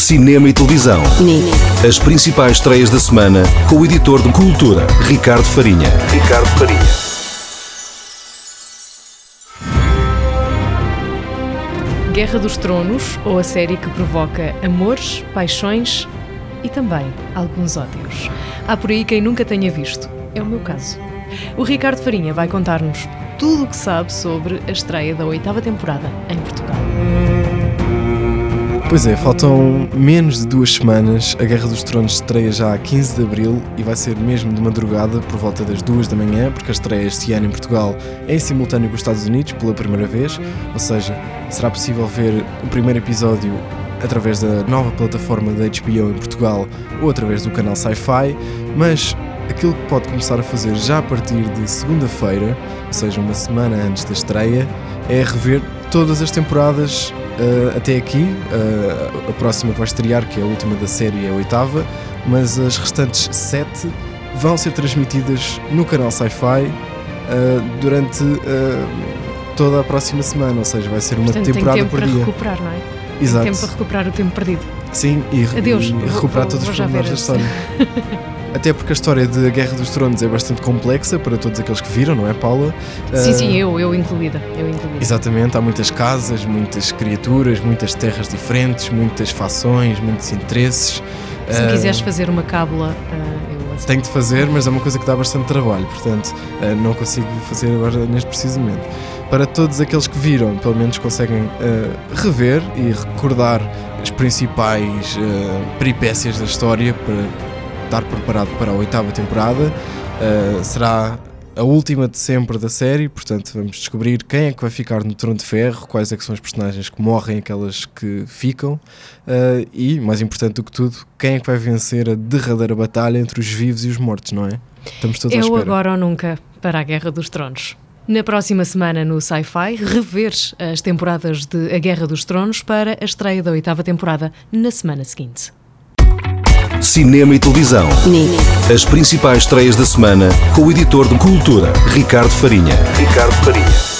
cinema e televisão. Nini. As principais estreias da semana com o editor de cultura, Ricardo Farinha. Ricardo Farinha. Guerra dos Tronos, ou a série que provoca amores, paixões e também alguns ódios. Há por aí quem nunca tenha visto. É o meu caso. O Ricardo Farinha vai contar-nos tudo o que sabe sobre a estreia da oitava temporada em Portugal. Pois é, faltam menos de duas semanas. A Guerra dos Tronos estreia já a 15 de abril e vai ser mesmo de madrugada, por volta das duas da manhã, porque a estreia este ano em Portugal é em simultâneo com os Estados Unidos pela primeira vez, ou seja, será possível ver o primeiro episódio através da nova plataforma da HBO em Portugal ou através do canal Sci-Fi, mas aquilo que pode começar a fazer já a partir de segunda-feira, ou seja, uma semana antes da estreia, é rever todas as temporadas uh, até aqui. Uh, a próxima que vai estrear, que é a última da série, é a oitava, mas as restantes sete vão ser transmitidas no canal Sci-Fi uh, durante toda a próxima semana, ou seja, vai ser uma Portanto, temporada tem tempo por para dia. recuperar, não é? Exato. Tem tempo para recuperar o tempo perdido. Sim, e, Adeus, e recuperar vou- todos vou os pormenores da história. Até porque a história de Guerra dos Tronos é bastante complexa para todos aqueles que viram, não é, Paula? Sim, Ah, sim, eu, eu incluída. Eu incluída. Exatamente, há muitas casas, muitas criaturas, muitas terras diferentes, muitas fações, muitos interesses. Se Ah, quiseres fazer uma cábula, ah, eu aceito. Tenho de fazer, mas é uma coisa que dá bastante trabalho, portanto ah, não consigo fazer agora neste preciso momento. Para todos aqueles que viram, pelo menos conseguem ah, rever e recordar as principais ah, peripécias da história para estar preparado para a oitava temporada. Ah, será a última de sempre da série, portanto vamos descobrir quem é que vai ficar no Trono de Ferro, quais é que são as personagens que morrem, aquelas que ficam, ah, e, mais importante do que tudo, quem é que vai vencer a derradeira batalha entre os vivos e os mortos, não é? Estamos todos à Eu espera. agora ou nunca para a Guerra dos Tronos. Na próxima semana no Sci-Fi, rever as temporadas de A Guerra dos Tronos para a estreia da oitava temporada na semana seguinte. Cinema e televisão. Nini. As principais estreias da semana com o editor de cultura, Ricardo Farinha. Ricardo Farinha.